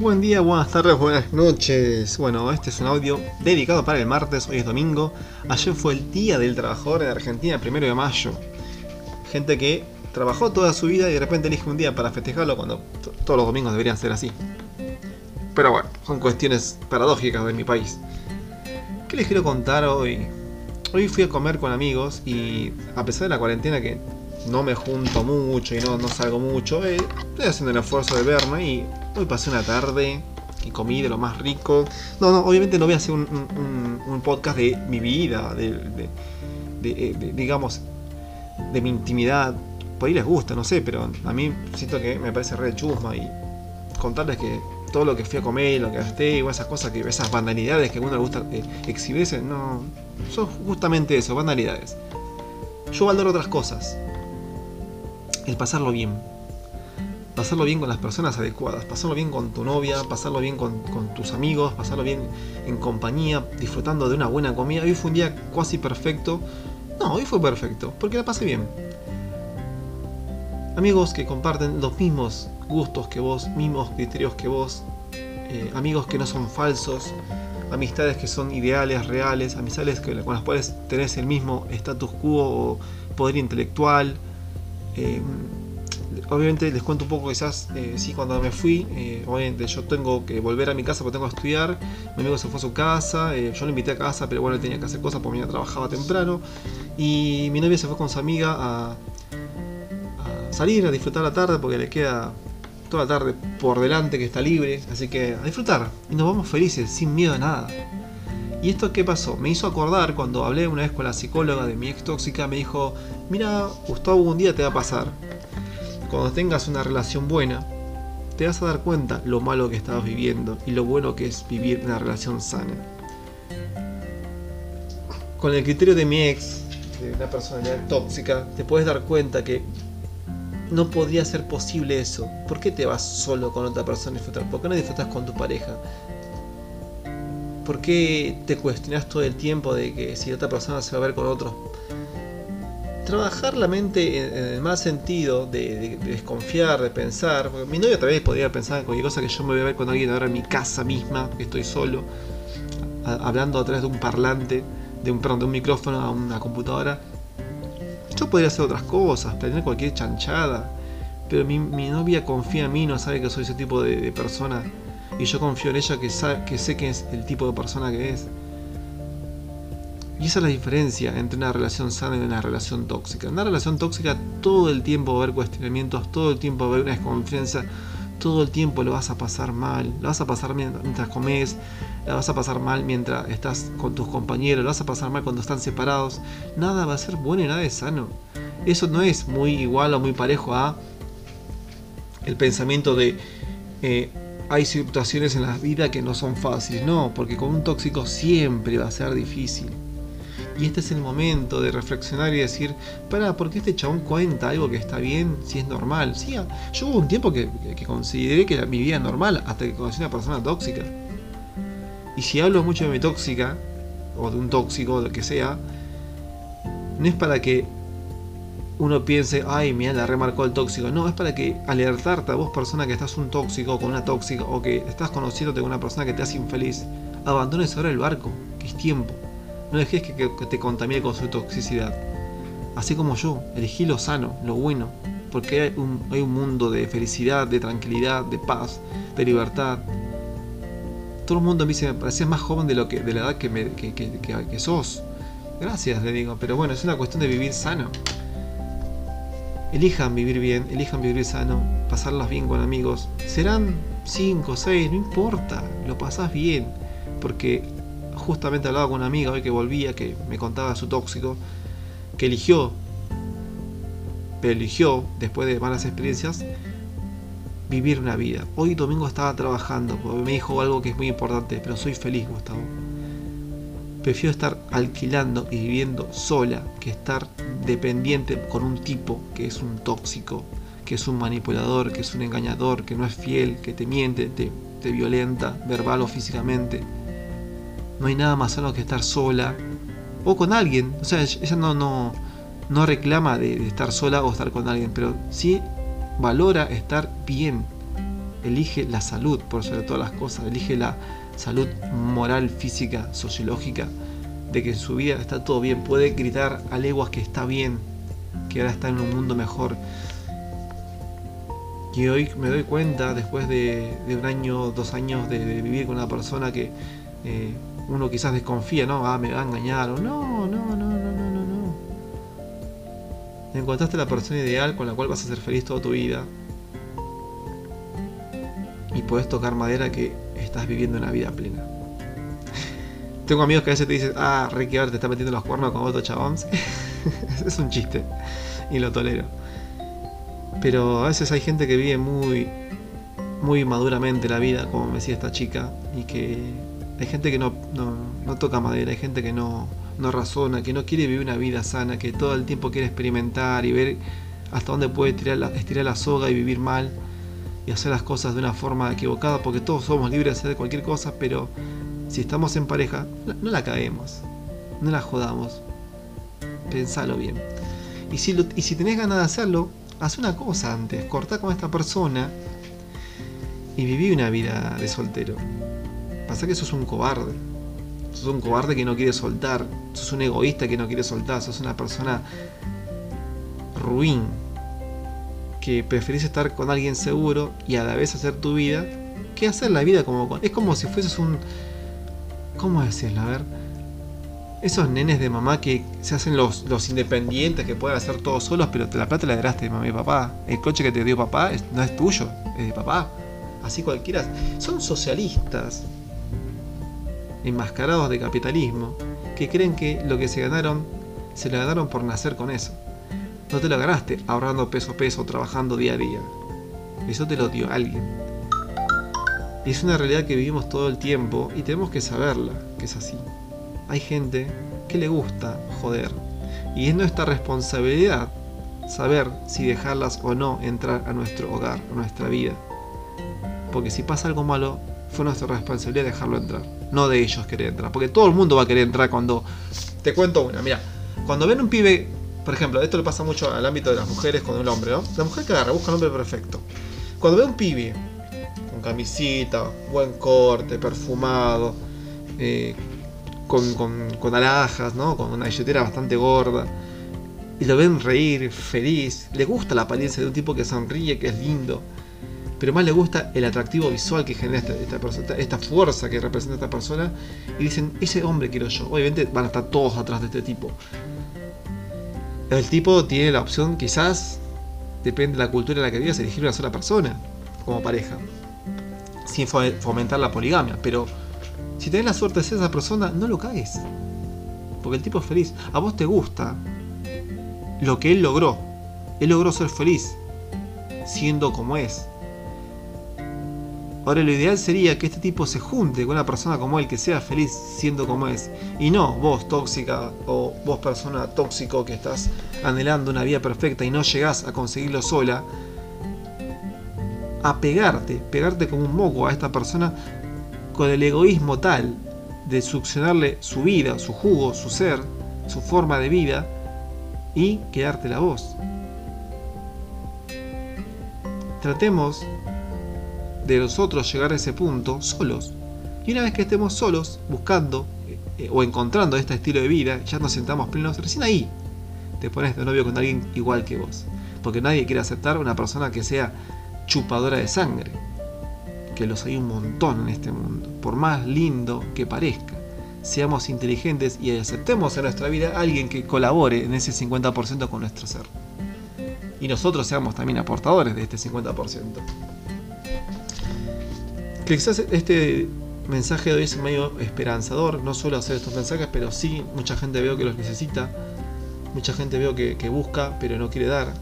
Buen día, buenas tardes, buenas noches. Bueno, este es un audio dedicado para el martes, hoy es domingo. Ayer fue el Día del Trabajador en Argentina, primero de mayo. Gente que trabajó toda su vida y de repente elige un día para festejarlo cuando todos los domingos deberían ser así. Pero bueno, son cuestiones paradójicas de mi país. ¿Qué les quiero contar hoy? Hoy fui a comer con amigos y a pesar de la cuarentena que no me junto mucho y no, no salgo mucho, eh, estoy haciendo el esfuerzo de verme y hoy pasé una tarde y comí de lo más rico. No, no, obviamente no voy a hacer un, podcast de mi vida, de, de, digamos, de mi intimidad. Por ahí les gusta, no sé, pero a mí siento que me parece re chusma y contarles que todo lo que fui a comer, lo que gasté, o esas cosas, que esas banalidades que a uno le gusta eh, exhibirse, no, son justamente eso, banalidades. Yo valoro otras cosas el pasarlo bien. Pasarlo bien con las personas adecuadas, pasarlo bien con tu novia, pasarlo bien con, tus amigos, pasarlo bien en compañía, disfrutando de una buena comida. Hoy fue un día casi perfecto. No, hoy fue perfecto, porque la pasé bien. Amigos que comparten los mismos gustos que vos, mismos criterios que vos, eh, amigos que no son falsos, amistades que son ideales, reales, amistades que, con las cuales tenés el mismo status quo o poder intelectual, eh, obviamente les cuento un poco quizás, eh, sí, cuando me fui, eh, obviamente yo tengo que volver a mi casa porque tengo que estudiar, mi amigo se fue a su casa, yo lo invité a casa, pero bueno, tenía que hacer cosas porque mi trabajaba temprano, y mi novia se fue con su amiga a, a salir, a disfrutar la tarde porque le queda toda la tarde por delante que está libre, así que a disfrutar, y nos vamos felices, sin miedo a nada. ¿Y esto qué pasó? Me hizo acordar cuando hablé una vez con la psicóloga de mi ex tóxica, me dijo, mira, Gustavo, un día te va a pasar. Cuando tengas una relación buena, te vas a dar cuenta lo malo que estabas viviendo y lo bueno que es vivir una relación sana. Con el criterio de mi ex, de una personalidad tóxica, te puedes dar cuenta que no podría ser posible eso. ¿Por qué te vas solo con otra persona a disfrutar? ¿Por qué no disfrutas con tu pareja? ¿Por qué te cuestionas todo el tiempo de que si otra persona se va a ver con otro? Trabajar la mente en, el más sentido de, desconfiar, de pensar. mi novia otra vez podría pensar en cualquier cosa que yo me voy a ver con alguien ahora en mi casa misma, que estoy solo, hablando a través de un parlante, de un, perdón, micrófono a una computadora. Yo podría hacer otras cosas, tener cualquier chanchada, pero mi, novia confía en mí, no sabe que soy ese tipo de persona y yo confío en ella que, que sé que es el tipo de persona que es. Y esa es la diferencia entre una relación sana y una relación tóxica. En una relación tóxica todo el tiempo va a haber cuestionamientos, todo el tiempo va a haber una desconfianza, todo el tiempo lo vas a pasar mal, lo vas a pasar mientras comes, la vas a pasar mal mientras estás con tus compañeros, lo vas a pasar mal cuando están separados. Nada va a ser bueno y nada es sano. Eso no es muy igual o muy parejo a el pensamiento de eh, hay situaciones en la vida que no son fáciles, no, porque con un tóxico siempre va a ser difícil. Y este es el momento de reflexionar y decir, para, ¿por qué este chabón cuenta algo que está bien si es normal? Sí, yo hubo un tiempo que, consideré que mi vida es normal hasta que conocí a una persona tóxica. Y si hablo mucho de mi tóxica, o de un tóxico, o lo que sea, no es para que uno piense, ay, mira, la remarcó el tóxico. No, es para que alertarte a vos, persona que estás un tóxico con una tóxica o que estás conociéndote con una persona que te hace infeliz, abandones ahora el barco, que es tiempo. No dejes que, te contamine con su toxicidad. Así como yo, elegí lo sano, lo bueno, porque hay un, hay un mundo de felicidad, de tranquilidad, de paz, de libertad. Todo el mundo me dice, me pareces más joven de, lo que, de la edad que, me, que, que sos. Gracias, le digo, pero bueno, es una cuestión de vivir sano. Elijan vivir bien, elijan vivir sano, pasarlas bien con amigos. Serán 5, 6, no importa, lo pasás bien. Porque justamente hablaba con una amiga hoy que volvía, que me contaba su tóxico, que eligió, pero eligió, después de malas experiencias, vivir una vida. Hoy domingo estaba trabajando, me dijo algo que es muy importante, pero soy feliz, Gustavo. Prefiero estar alquilando y viviendo sola que estar dependiente con un tipo que es un tóxico, que es un manipulador, que es un engañador, que no es fiel, que te miente, te, violenta, verbal o físicamente. No hay nada más sano que estar sola o con alguien. O sea, ella no, no, no reclama de, estar sola o estar con alguien, pero sí valora estar bien. elige la salud por sobre todas las cosas, elige la salud moral, física, sociológica, de que en su vida está todo bien, puede gritar a leguas que está bien, que ahora está en un mundo mejor. Y hoy me doy cuenta, después de, un año, dos años de, vivir con una persona que eh, uno quizás desconfía, ¿no? Ah, me va a engañar, o no, no, no, no, no, no, no. Encontraste la persona ideal con la cual vas a ser feliz toda tu vida. Y puedes tocar madera que estás viviendo una vida plena. Tengo amigos que a veces te dicen, ah, Ricky, ahora te está metiendo los cuernos con otro chabón. es un chiste. Y lo tolero. Pero a veces hay gente que vive muy, muy maduramente la vida, como me decía esta chica, y que hay gente que no, no, toca madera, hay gente que no, no razona, que no quiere vivir una vida sana, que todo el tiempo quiere experimentar y ver hasta dónde puede estirar la, estirar la soga y vivir mal y hacer las cosas de una forma equivocada, porque todos somos libres de hacer cualquier cosa, pero si estamos en pareja, no la caemos, no la jodamos, pensalo bien. Y si, y si tenés ganas de hacerlo, haz una cosa antes, cortá con esta persona y viví una vida de soltero. Pasa que sos un cobarde. Sos un cobarde que no quiere soltar. Sos un egoísta que no quiere soltar. Sos una persona ruin. Que preferís estar con alguien seguro y a la vez hacer tu vida que hacer la vida como Es como si fueses un. ¿Cómo decirlo? A ver. Esos nenes de mamá que se hacen los, los independientes, que pueden hacer todo solos, pero te la plata la heredaste de mamá y papá. El coche que te dio papá no es tuyo, es de papá. Así cualquiera. Son socialistas enmascarados de capitalismo que creen que lo que se ganaron, se lo ganaron por nacer con eso. No te lo ganaste ahorrando peso a peso, trabajando día a día. Eso te lo dio alguien. Y es una realidad que vivimos todo el tiempo y tenemos que saberla, que es así. Hay gente que le gusta joder. Y es nuestra responsabilidad saber si dejarlas o no entrar a nuestro hogar, a nuestra vida. Porque si pasa algo malo, fue nuestra responsabilidad dejarlo entrar no de ellos querer entrar. Porque todo el mundo va a querer entrar cuando. Te cuento una, mira. Cuando ven un pibe, por ejemplo, esto le pasa mucho al ámbito de las mujeres con el hombre, ¿no? La mujer que agarra, busca un hombre perfecto. Cuando ve un pibe con camisita, buen corte, perfumado, eh, con, con, con alhajas, ¿no? Con una billetera bastante gorda. Y lo ven reír, feliz. Le gusta la apariencia de un tipo que sonríe, que es lindo pero más le gusta el atractivo visual que genera esta, esta, esta fuerza que representa esta persona, y dicen, ese hombre quiero yo. Obviamente van a estar todos atrás de este tipo. El tipo tiene la opción, quizás, depende de la cultura en la que vivas, elegir una sola persona como pareja, sin fomentar la poligamia, pero si tenés la suerte de ser esa persona, no lo caes. Porque el tipo es feliz. A vos te gusta lo que él logró. Él logró ser feliz, siendo como es. Ahora lo ideal sería que este tipo se junte con una persona como él, que sea feliz siendo como es. Y no vos tóxica o vos persona tóxico que estás anhelando una vida perfecta y no llegás a conseguirlo sola. A pegarte, pegarte como un moco a esta persona con el egoísmo tal de succionarle su vida, su jugo, su ser, su forma de vida y quedarte la voz. Tratemos de nosotros llegar a ese punto solos. Y una vez que estemos solos, buscando eh, o encontrando este estilo de vida, ya nos sentamos plenos, recién ahí te pones de novio con alguien igual que vos. Porque nadie quiere aceptar una persona que sea chupadora de sangre. Que los hay un montón en este mundo. Por más lindo que parezca. Seamos inteligentes y aceptemos en nuestra vida a alguien que colabore en ese 50% con nuestro ser. Y nosotros seamos también aportadores de este 50% quizás este mensaje de hoy es medio esperanzador. No suelo hacer estos mensajes, pero sí, mucha gente veo que los necesita. Mucha gente veo que, busca, pero no quiere dar.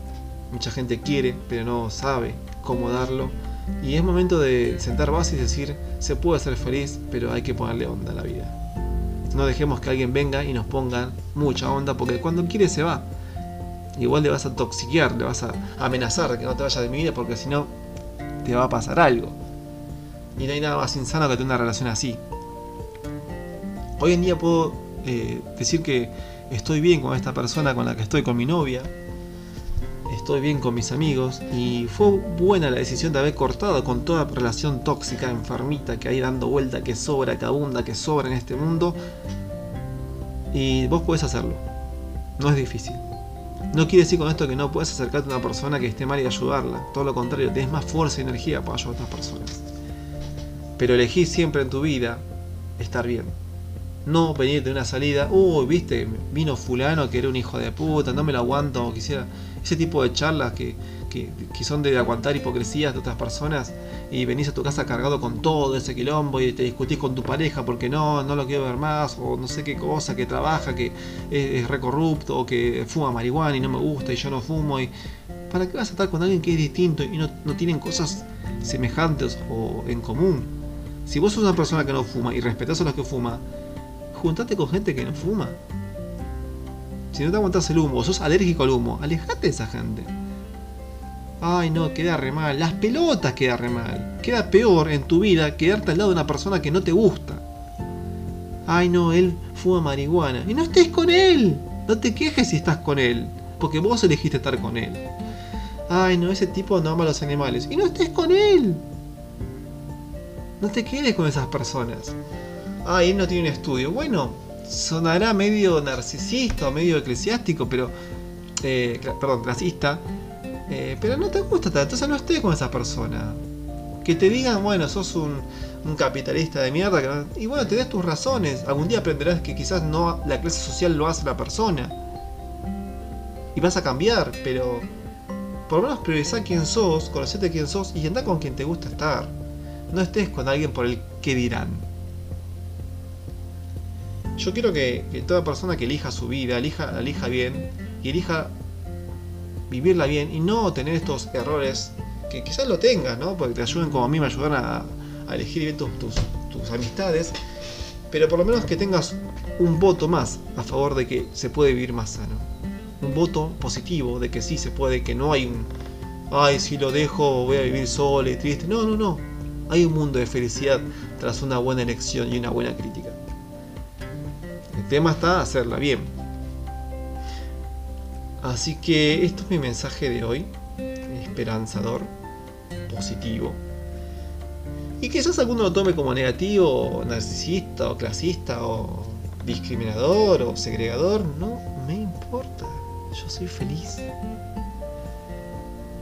Mucha gente quiere, pero no sabe cómo darlo. Y es momento de sentar bases y decir, se puede ser feliz, pero hay que ponerle onda a la vida. No dejemos que alguien venga y nos ponga mucha onda, porque cuando quiere se va. Igual le vas a toxiquear, le vas a amenazar que no te vayas de mi vida, porque si no, te va a pasar algo. Y no hay nada más insano que tener una relación así. Hoy en día puedo eh, decir que estoy bien con esta persona con la que estoy, con mi novia. estoy bien con mis amigos y fue buena la decisión de haber cortado con toda relación tóxica, enfermita que hay dando vuelta, que sobra, que abunda, que sobra en este mundo. Y vos podés hacerlo. No es difícil. No quiere decir con esto que no puedes acercarte a una persona que esté mal y ayudarla. Todo lo contrario, tienes más fuerza y energía para ayudar a otras personas. Pero elegí siempre en tu vida estar bien. No venir de una salida, uy, viste, vino fulano que era un hijo de puta, no me lo aguanto, o quisiera. Ese tipo de charlas que, que, son de aguantar hipocresías de otras personas y venís a tu casa cargado con todo ese quilombo y te discutís con tu pareja porque no, no lo quiero ver más, o no sé qué cosa, que trabaja, que es, es recorrupto, o que fuma marihuana y no me gusta y yo no fumo. Y, ¿Para qué vas a estar con alguien que es distinto y no, no tienen cosas semejantes o en común? Si vos sos una persona que no fuma y respetás a los que fuman, juntate con gente que no fuma. Si no te aguantas el humo, sos alérgico al humo, alejate de esa gente. Ay, no, queda re mal. Las pelotas queda re mal. Queda peor en tu vida quedarte al lado de una persona que no te gusta. Ay, no, él fuma marihuana. Y no estés con él. No te quejes si estás con él. Porque vos elegiste estar con él. Ay, no, ese tipo no ama a los animales. Y no estés con él. No te quedes con esas personas ah, él no tiene un estudio. Bueno, sonará medio narcisista o medio eclesiástico, pero. Eh, perdón, clasista. Eh, pero no te gusta tanto, entonces no estés con esa persona. Que te digan, bueno, sos un, capitalista de mierda. y bueno, te das tus razones. Algún día aprenderás que quizás no la clase social lo hace la persona. Y vas a cambiar, pero por lo menos priorizá quién sos, conocete quién sos y anda con quien te gusta estar. No estés con alguien por el que dirán. Yo quiero que, toda persona que elija su vida, elija, elija bien y elija vivirla bien y no tener estos errores que quizás lo tengas, ¿no? Porque te ayuden como a mí me ayudan a, elegir bien tus, tus, amistades, pero por lo menos que tengas un voto más a favor de que se puede vivir más sano. Un voto positivo de que sí se puede, que no hay un, ay, si lo dejo voy a vivir solo y triste. No, no, no. Hay un mundo de felicidad tras una buena elección y una buena crítica. El tema está hacerla bien. Así que esto es mi mensaje de hoy, esperanzador, positivo. Y quizás alguno lo tome como negativo, narcisista, o clasista, o discriminador, o segregador. No me importa. Yo soy feliz.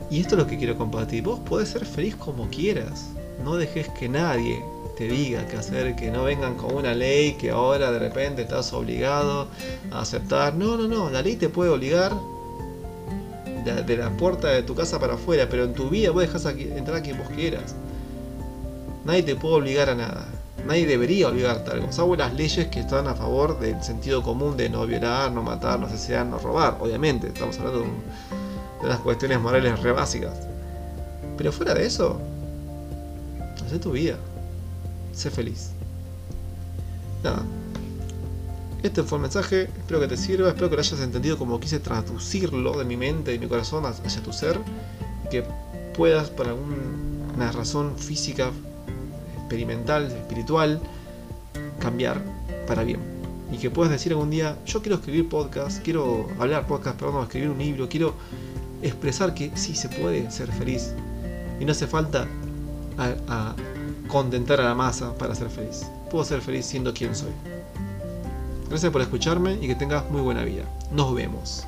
Y esto es lo que quiero compartir. Vos podés ser feliz como quieras. No dejes que nadie te diga qué hacer, que no vengan con una ley que ahora de repente estás obligado a aceptar. No, no, no, la ley te puede obligar de, la puerta de tu casa para afuera, pero en tu vida vos dejas entrar a quien vos quieras. Nadie te puede obligar a nada. Nadie debería obligarte a algo. Salvo las leyes que están a favor del sentido común de no violar, no matar, no asesinar, no robar. Obviamente, estamos hablando de, de las cuestiones morales re básicas. Pero fuera de eso, haz tu vida sé feliz. Nada. Este fue el mensaje, espero que te sirva, espero que lo hayas entendido como quise traducirlo de mi mente, de mi corazón hacia tu ser, y que puedas por alguna razón física, experimental, espiritual, cambiar para bien. Y que puedas decir algún día, yo quiero escribir podcast, quiero hablar podcast, perdón, escribir un libro, quiero expresar que sí se puede ser feliz. Y no hace falta a contentar a la masa para ser feliz. Puedo ser feliz siendo quien soy. Gracias por escucharme y que tengas muy buena vida. Nos vemos.